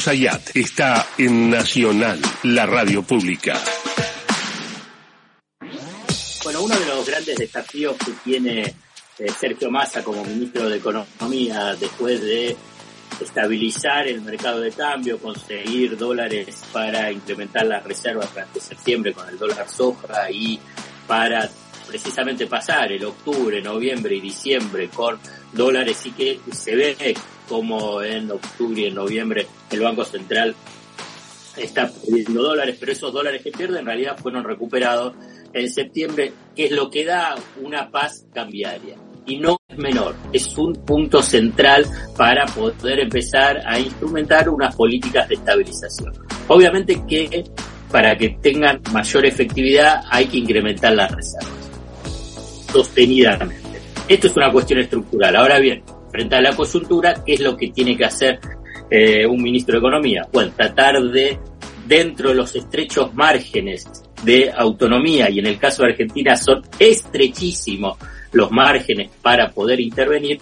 Sayat está en Nacional, la radio pública. Bueno, uno de los grandes desafíos que tiene eh, Sergio Massa como ministro de Economía después de estabilizar el mercado de cambio, conseguir dólares para incrementar las reservas durante septiembre con el dólar soja y para precisamente pasar el octubre, noviembre y diciembre con dólares y que se ve como en octubre y en noviembre el Banco Central está perdiendo dólares, pero esos dólares que pierde en realidad fueron recuperados en septiembre, que es lo que da una paz cambiaria. Y no es menor, es un punto central para poder empezar a instrumentar unas políticas de estabilización. Obviamente que para que tengan mayor efectividad hay que incrementar las reservas sostenidamente. Esto es una cuestión estructural. Ahora bien, frente a la coyuntura, ¿qué es lo que tiene que hacer eh, un ministro de Economía? Bueno, tratar de, dentro de los estrechos márgenes de autonomía, y en el caso de Argentina son estrechísimos los márgenes para poder intervenir,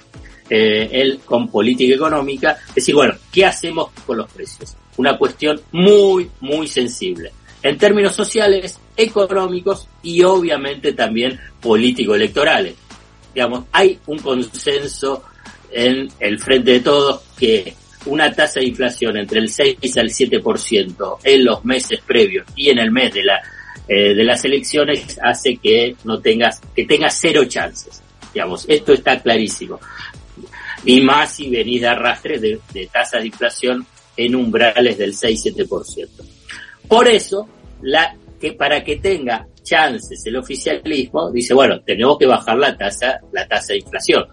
eh, él con política económica, decir, bueno, ¿qué hacemos con los precios? Una cuestión muy, muy sensible en términos sociales, económicos y obviamente también político-electorales. Digamos, hay un consenso en el frente de todos que una tasa de inflación entre el 6 al 7% en los meses previos y en el mes de la eh, de las elecciones hace que no tengas que tengas cero chances. Digamos, esto está clarísimo. Y más si venís de arrastre de, de tasas de inflación en umbrales del 6-7%. Por eso, la, que para que tenga chances el oficialismo, dice, bueno, tenemos que bajar la tasa, la tasa de inflación,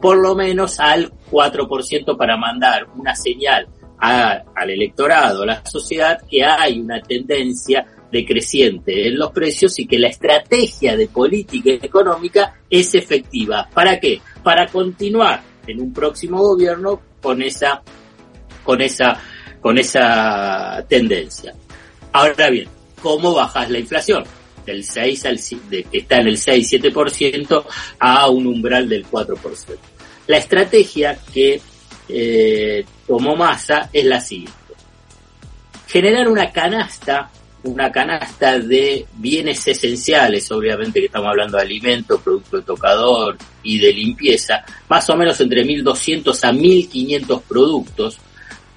por lo menos al 4% para mandar una señal al electorado, a la sociedad, que hay una tendencia decreciente en los precios y que la estrategia de política económica es efectiva. ¿Para qué? Para continuar en un próximo gobierno con esa, con esa, con esa tendencia. Ahora bien, ¿cómo bajas la inflación? Del 6 al, que está en el 6-7% a un umbral del 4%. La estrategia que eh, tomó masa es la siguiente. Generar una canasta, una canasta de bienes esenciales, obviamente que estamos hablando de alimentos, producto de tocador y de limpieza, más o menos entre 1.200 a 1.500 productos,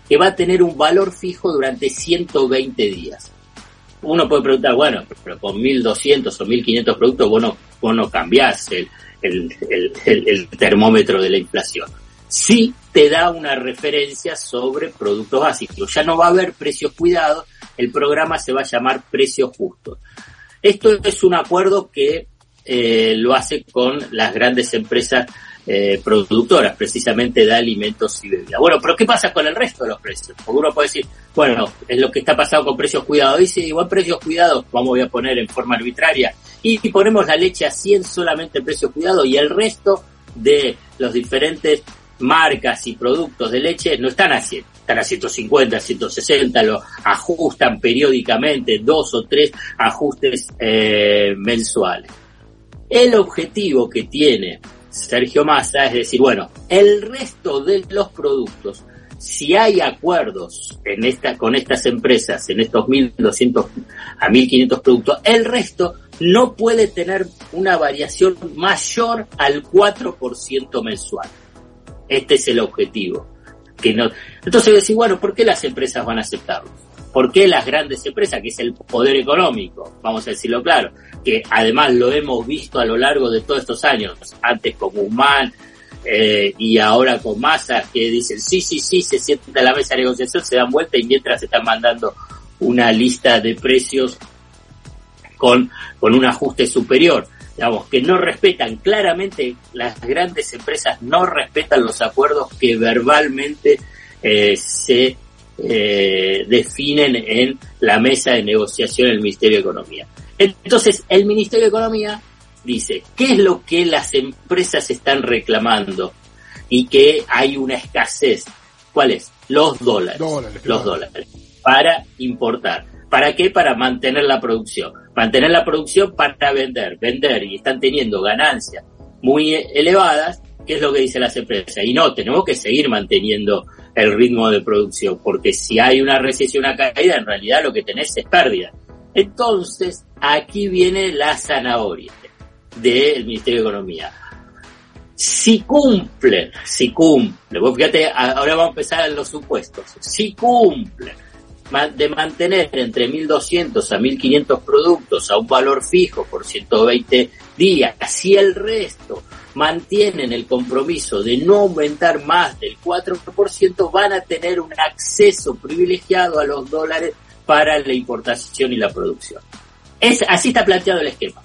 que va a tener un valor fijo durante 120 días uno puede preguntar, bueno, pero con 1.200 o 1.500 productos vos no, vos no cambiás el, el, termómetro de la inflación. Sí te da una referencia sobre productos básicos. Ya no va a haber precios cuidados, el programa se va a llamar precios justos. Esto es un acuerdo que eh, lo hace con las grandes empresas eh, productoras precisamente de alimentos y bebidas. Bueno, pero ¿qué pasa con el resto de los precios? Porque uno puede decir, bueno, es lo que está pasando con precios cuidados. Dice, igual precios cuidados, vamos a poner en forma arbitraria, y ponemos la leche a 100 solamente precios cuidados y el resto de los diferentes marcas y productos de leche no están a 100, están a 150, 160, lo ajustan periódicamente, dos o tres ajustes eh, mensuales. El objetivo que tiene Sergio Massa, es decir, bueno, el resto de los productos, si hay acuerdos en esta, con estas empresas, en estos 1.200 a 1.500 productos, el resto no puede tener una variación mayor al 4% mensual. Este es el objetivo. Que no... Entonces decir, bueno, ¿por qué las empresas van a aceptarlo? ¿Por qué las grandes empresas, que es el poder económico, vamos a decirlo claro, que además lo hemos visto a lo largo de todos estos años, antes con Guzmán eh, y ahora con Massa, que dicen sí, sí, sí, se sienten a la mesa de negociación, se dan vuelta y mientras se están mandando una lista de precios con, con un ajuste superior. Digamos, que no respetan claramente, las grandes empresas no respetan los acuerdos que verbalmente eh, se eh, definen en la mesa de negociación del Ministerio de Economía. Entonces, el Ministerio de Economía dice, ¿qué es lo que las empresas están reclamando? Y que hay una escasez. ¿Cuál es? Los dólares. los dólares. Para importar. ¿Para qué? Para mantener la producción. Mantener la producción para vender. Vender y están teniendo ganancias muy elevadas. ¿Qué es lo que dicen las empresas? Y no, tenemos que seguir manteniendo el ritmo de producción, porque si hay una recesión, una caída, en realidad lo que tenés es pérdida. Entonces, aquí viene la zanahoria del Ministerio de Economía. Si cumplen, si cumplen, vos fíjate, ahora vamos a empezar los supuestos, si cumplen de mantener entre 1.200 a 1.500 productos a un valor fijo por 120 días, si el resto mantienen el compromiso de no aumentar más del 4%, van a tener un acceso privilegiado a los dólares para la importación y la producción. Es, así está planteado el esquema.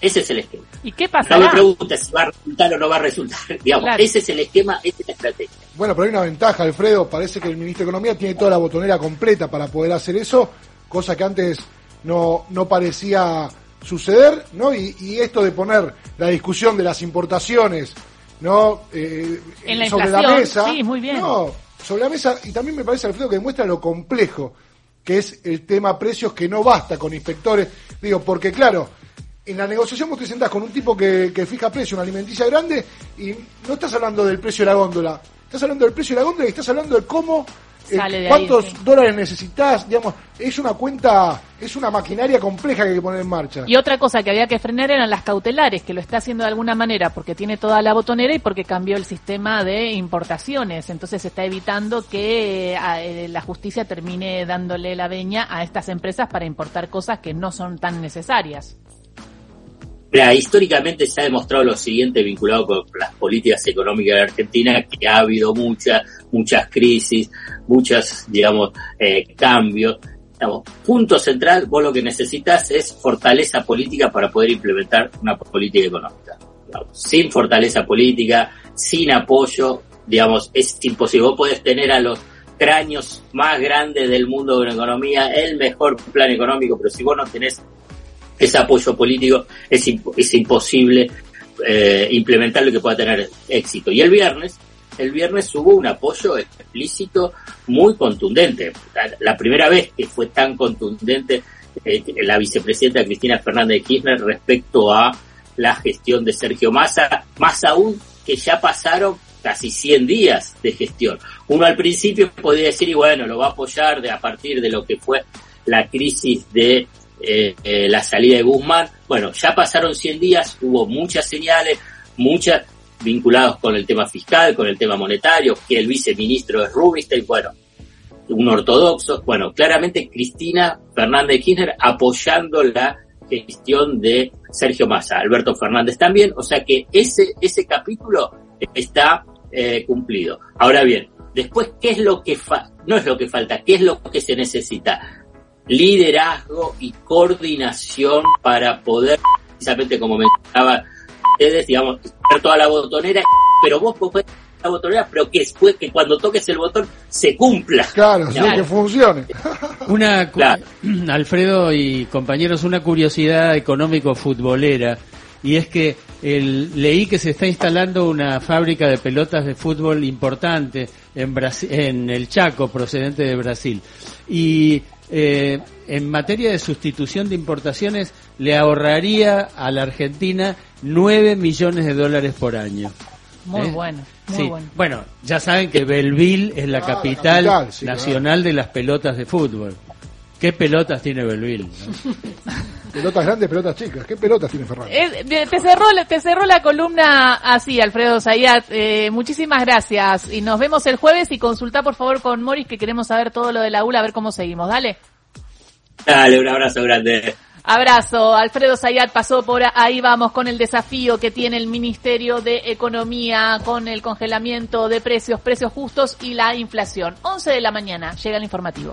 Ese es el esquema. ¿Y qué pasa? No me preguntes si va a resultar o no va a resultar. Digamos, ese es el esquema, esa es la estrategia. Bueno, pero hay una ventaja, Alfredo. Parece que el ministro de Economía tiene toda la botonera completa para poder hacer eso, cosa que antes no, no parecía suceder, ¿no? Y, esto de poner la discusión de las importaciones, ¿no? Eh, sobre la mesa. Sí, muy bien. No, sobre la mesa, y también me parece, Alfredo, que demuestra lo complejo que es el tema precios, que no basta con inspectores. Digo, porque claro, en la negociación vos te sentás con un tipo que, que fija precio, una alimenticia grande, y no estás hablando del precio de la góndola, estás hablando del precio de la góndola y estás hablando de cómo eh, cuántos dólares necesitas, digamos, es una cuenta, es una maquinaria compleja que hay que poner en marcha. Y otra cosa que había que frenar eran las cautelares, que lo está haciendo de alguna manera porque tiene toda la botonera y porque cambió el sistema de importaciones, entonces se está evitando que eh, eh, la justicia termine dándole la veña a estas empresas para importar cosas que no son tan necesarias históricamente se ha demostrado lo siguiente vinculado con las políticas económicas de Argentina, que ha habido muchas, muchas crisis, muchos, digamos, eh, cambios. punto central, vos lo que necesitas es fortaleza política para poder implementar una política económica. sin fortaleza política, sin apoyo, digamos, es imposible. Vos podés tener a los cráneos más grandes del mundo de la economía, el mejor plan económico, pero si vos no tenés ese apoyo político es, es imposible eh, implementar lo que pueda tener éxito. Y el viernes, el viernes hubo un apoyo explícito muy contundente. La, primera vez que fue tan contundente eh, la vicepresidenta Cristina Fernández de Kirchner respecto a la gestión de Sergio Massa, más aún que ya pasaron casi 100 días de gestión. Uno al principio podía decir, y bueno, lo va a apoyar de, a partir de lo que fue la crisis de eh, eh, la salida de Guzmán. Bueno, ya pasaron 100 días, hubo muchas señales, muchas vinculadas con el tema fiscal, con el tema monetario, que el viceministro es Rubinstein, bueno, un ortodoxo. Bueno, claramente Cristina Fernández de Kirchner apoyando la gestión de Sergio Massa, Alberto Fernández también, o sea que ese, ese capítulo está eh, cumplido. Ahora bien, después, ¿qué es lo que fa no es lo que falta, qué es lo que se necesita? Liderazgo y coordinación para poder, precisamente como mencionaba ustedes, digamos, tener toda la botonera, pero vos podés la botonera, pero que después que cuando toques el botón se cumpla. Claro, que funcione. Una, Alfredo y compañeros, una curiosidad económico futbolera y es que el, leí que se está instalando una fábrica de pelotas de fútbol importante en, en el Chaco, procedente de Brasil. Y eh, en materia de sustitución de importaciones le ahorraría a la Argentina 9 millones de dólares por año. Muy ¿Eh? bueno, muy bueno. Bueno, ya saben que Belville es la ah, capital, nacional de las pelotas de fútbol. ¿Qué pelotas tiene Belville? pelotas grandes, pelotas chicas. ¿Qué pelotas tiene Ferrari? Eh, te, cerró, te cerró la columna así, Alfredo Zayat. Eh, muchísimas gracias. Y nos vemos el jueves y consulta por favor con Morris que queremos saber todo lo de la ULA, a ver cómo seguimos. Dale. Dale, un abrazo grande. Abrazo. Alfredo Zayat pasó por ahí vamos con el desafío que tiene el Ministerio de Economía con el congelamiento de precios, precios justos y la inflación. 11 de la mañana llega el informativo.